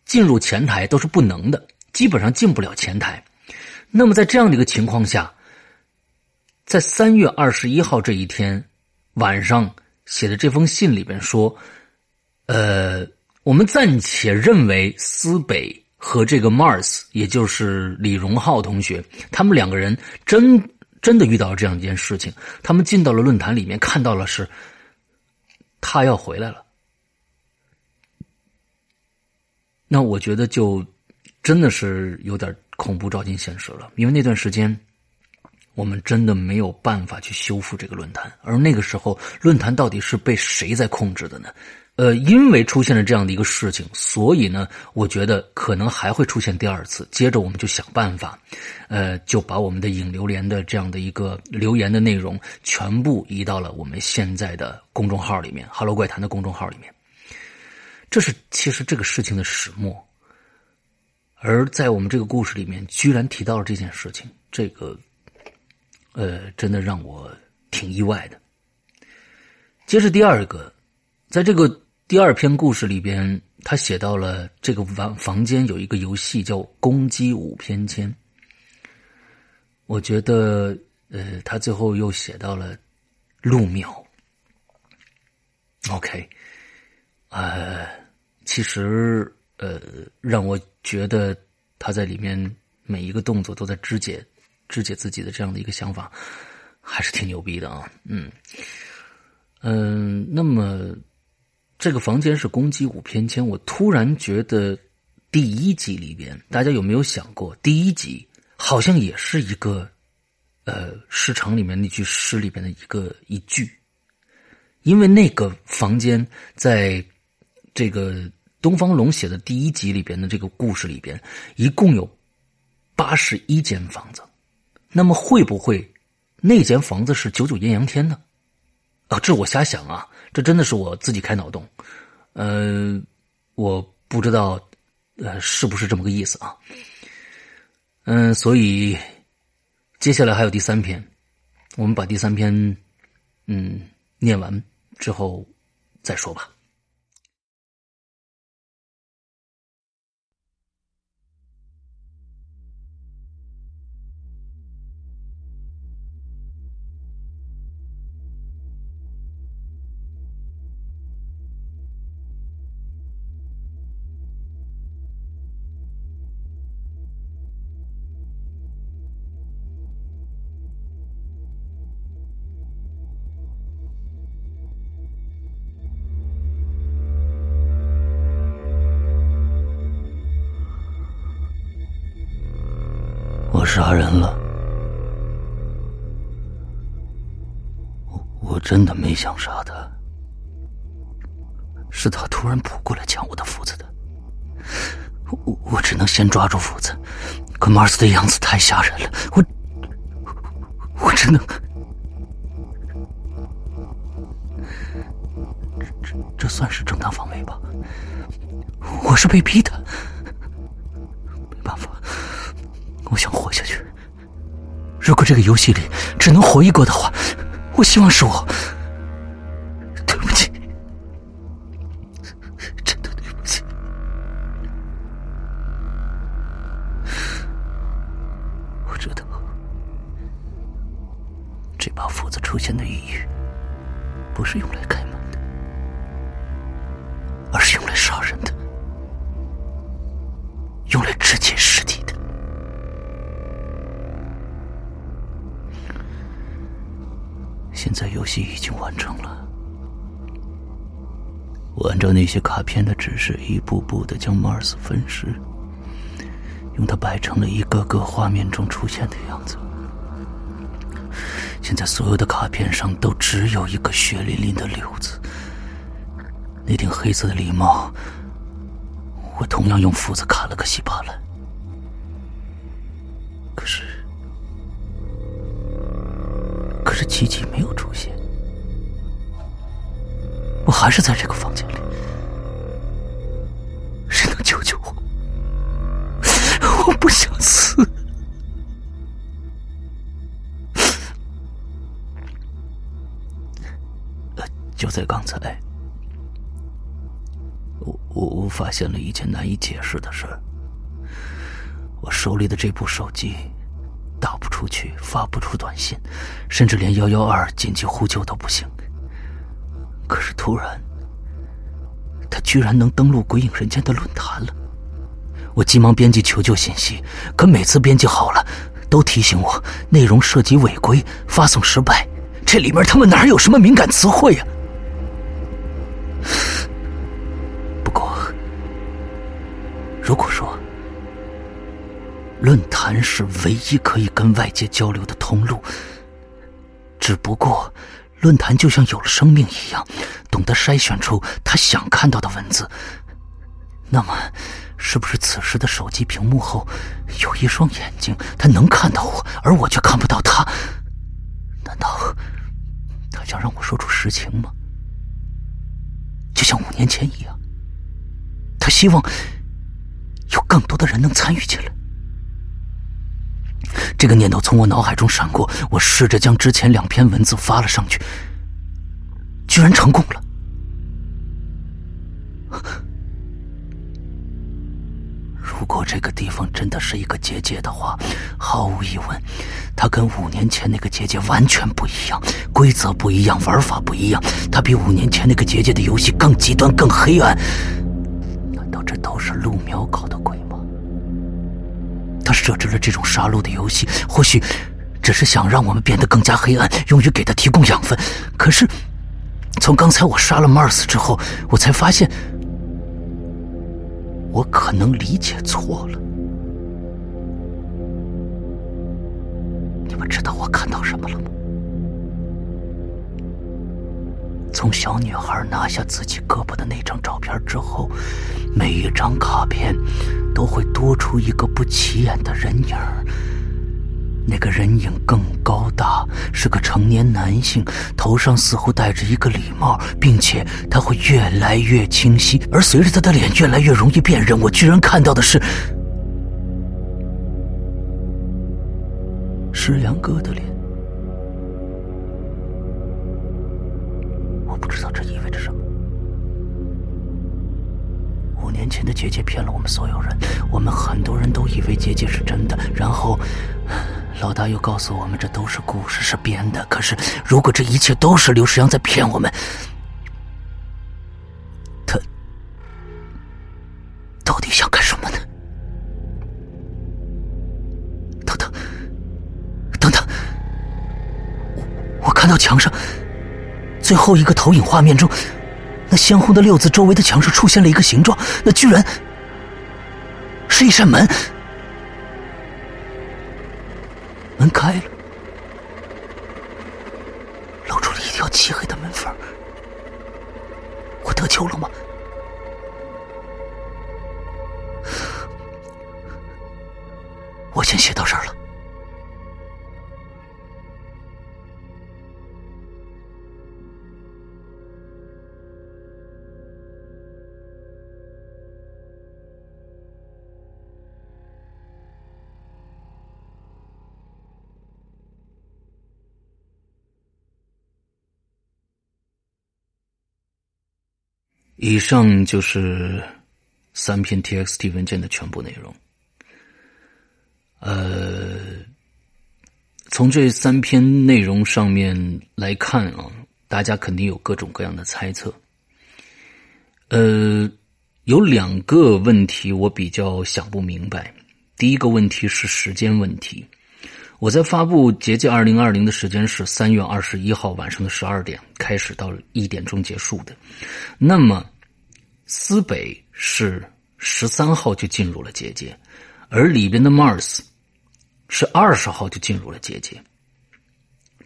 进入前台都是不能的，基本上进不了前台。那么在这样的一个情况下，在三月二十一号这一天。晚上写的这封信里边说，呃，我们暂且认为思北和这个 Mars，也就是李荣浩同学，他们两个人真真的遇到了这样一件事情。他们进到了论坛里面，看到了是，他要回来了。那我觉得就真的是有点恐怖照进现实了，因为那段时间。我们真的没有办法去修复这个论坛，而那个时候论坛到底是被谁在控制的呢？呃，因为出现了这样的一个事情，所以呢，我觉得可能还会出现第二次。接着我们就想办法，呃，就把我们的引流连的这样的一个留言的内容全部移到了我们现在的公众号里面，Hello 怪谈的公众号里面。这是其实这个事情的始末，而在我们这个故事里面，居然提到了这件事情，这个。呃，真的让我挺意外的。接着第二个，在这个第二篇故事里边，他写到了这个房房间有一个游戏叫“攻击五偏千”。我觉得，呃，他最后又写到了陆淼。OK，呃，其实，呃，让我觉得他在里面每一个动作都在肢解。肢解自己的这样的一个想法，还是挺牛逼的啊！嗯嗯，那么这个房间是攻击五偏千，我突然觉得第一集里边，大家有没有想过，第一集好像也是一个呃市场里面那句诗里边的一个一句，因为那个房间在这个东方龙写的第一集里边的这个故事里边，一共有八十一间房子。那么会不会那间房子是九九艳阳天呢？啊，这我瞎想啊，这真的是我自己开脑洞。呃，我不知道，呃，是不是这么个意思啊？嗯，所以接下来还有第三篇，我们把第三篇嗯念完，之后再说吧。杀人了，我我真的没想杀他，是他突然扑过来抢我的斧子的，我我只能先抓住斧子，可马尔斯的样子太吓人了，我我只能，这这这算是正当防卫吧？我是被逼的，没办法。我想活下去。如果这个游戏里只能活一个的话，我希望是我。步的将马尔斯分尸，用它摆成了一个个画面中出现的样子。现在所有的卡片上都只有一个血淋淋的瘤子，那顶黑色的礼帽，我同样用斧子砍了个稀巴烂。可是。可是奇迹没有出现，我还是在这个房间里。现了一件难以解释的事。我手里的这部手机。打不出去，发不出短信，甚至连幺幺二紧急呼救都不行。可是突然，他居然能登录鬼影人间的论坛了。我急忙编辑求救信息，可每次编辑好了，都提醒我内容涉及违规，发送失败。这里面他们哪有什么敏感词汇呀？如果说……论坛是唯一可以跟外界交流的通路，只不过论坛就像有了生命一样，懂得筛选出他想看到的文字。那么，是不是此时的手机屏幕后有一双眼睛，他能看到我，而我却看不到他？难道他想让我说出实情吗？就像五年前一样，他希望有更多的人能参与进来。这个念头从我脑海中闪过，我试着将之前两篇文字发了上去，居然成功了。如果这个地方真的是一个结界的话，毫无疑问，它跟五年前那个结界完全不一样，规则不一样，玩法不一样，它比五年前那个结界的游戏更极端、更黑暗。都是陆苗搞的鬼吗？他设置了这种杀戮的游戏，或许只是想让我们变得更加黑暗，用于给他提供养分。可是，从刚才我杀了 Mars 之后，我才发现，我可能理解错了。你们知道我看到什么了吗？从小女孩拿下自己胳膊的那张照片之后，每一张卡片都会多出一个不起眼的人影那个人影更高大，是个成年男性，头上似乎戴着一个礼帽，并且他会越来越清晰。而随着他的脸越来越容易辨认，我居然看到的是石阳哥的脸。年前的结界骗了我们所有人，我们很多人都以为结界是真的。然后，老大又告诉我们这都是故事，是编的。可是，如果这一切都是刘世阳在骗我们，他到底想干什么呢？等等，等等，我我看到墙上最后一个投影画面中。那鲜红的六字周围的墙上出现了一个形状，那居然是一扇门。门开了，露出了一条漆黑的门缝。我得救了吗？我先写到这儿了。以上就是三篇 TXT 文件的全部内容。呃，从这三篇内容上面来看啊，大家肯定有各种各样的猜测。呃，有两个问题我比较想不明白。第一个问题是时间问题。我在发布《结界二零二零》的时间是三月二十一号晚上的十二点开始到一点钟结束的，那么思北是十三号就进入了结界，而里边的 Mars 是二十号就进入了结界。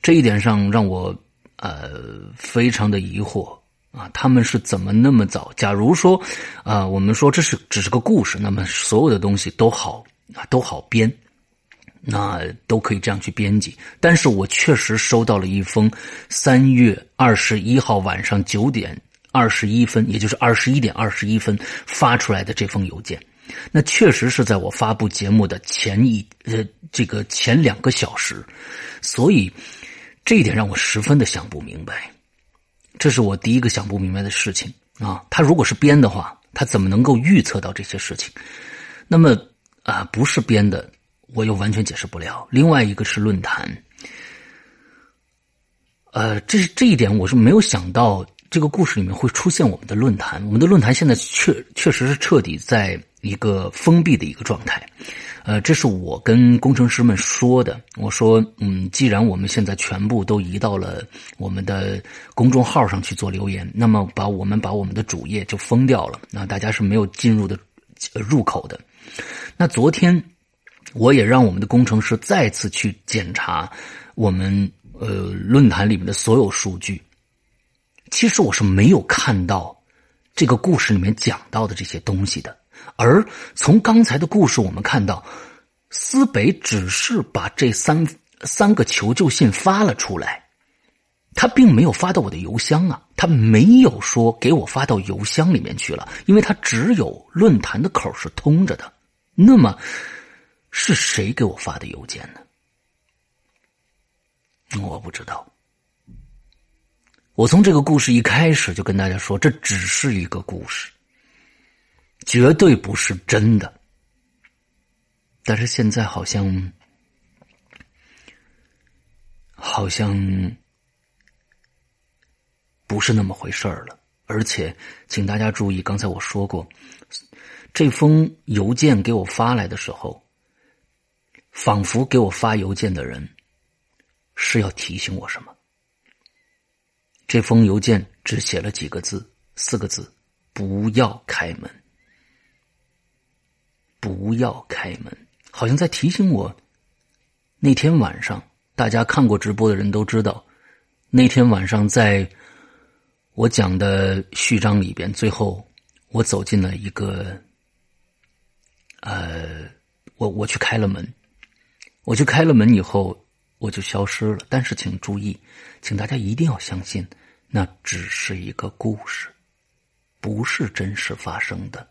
这一点上让我呃非常的疑惑啊，他们是怎么那么早？假如说啊，我们说这是只是个故事，那么所有的东西都好啊都好编。那都可以这样去编辑，但是我确实收到了一封三月二十一号晚上九点二十一分，也就是二十一点二十一分发出来的这封邮件。那确实是在我发布节目的前一呃这个前两个小时，所以这一点让我十分的想不明白。这是我第一个想不明白的事情啊！他如果是编的话，他怎么能够预测到这些事情？那么啊，不是编的。我又完全解释不了。另外一个是论坛，呃，这是这一点我是没有想到，这个故事里面会出现我们的论坛。我们的论坛现在确确实是彻底在一个封闭的一个状态。呃，这是我跟工程师们说的。我说，嗯，既然我们现在全部都移到了我们的公众号上去做留言，那么把我们把我们的主页就封掉了，那大家是没有进入的入口的。那昨天。我也让我们的工程师再次去检查我们呃论坛里面的所有数据。其实我是没有看到这个故事里面讲到的这些东西的。而从刚才的故事，我们看到思北只是把这三三个求救信发了出来，他并没有发到我的邮箱啊，他没有说给我发到邮箱里面去了，因为他只有论坛的口是通着的。那么。是谁给我发的邮件呢？我不知道。我从这个故事一开始就跟大家说，这只是一个故事，绝对不是真的。但是现在好像，好像不是那么回事儿了。而且，请大家注意，刚才我说过，这封邮件给我发来的时候。仿佛给我发邮件的人是要提醒我什么？这封邮件只写了几个字，四个字：不要开门，不要开门，好像在提醒我。那天晚上，大家看过直播的人都知道，那天晚上在我讲的序章里边，最后我走进了一个，呃，我我去开了门。我去开了门以后，我就消失了。但是请注意，请大家一定要相信，那只是一个故事，不是真实发生的。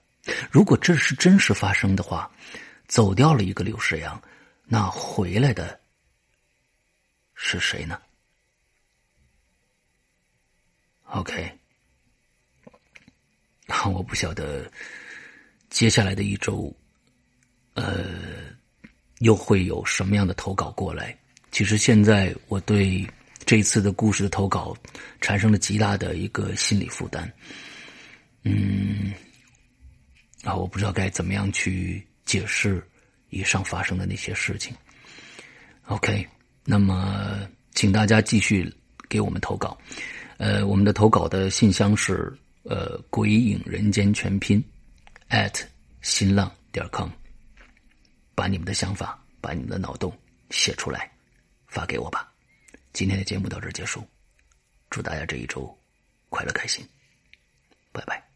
如果这是真实发生的话，走掉了一个刘世阳，那回来的是谁呢？OK，我不晓得接下来的一周，呃，又会有什么样的投稿过来？其实现在我对这一次的故事的投稿产生了极大的一个心理负担。嗯，啊，我不知道该怎么样去解释以上发生的那些事情。OK，那么请大家继续给我们投稿。呃，我们的投稿的信箱是呃“鬼影人间”全拼 at 新浪点 com，把你们的想法，把你们的脑洞写出来，发给我吧。今天的节目到这儿结束，祝大家这一周快乐开心，拜拜。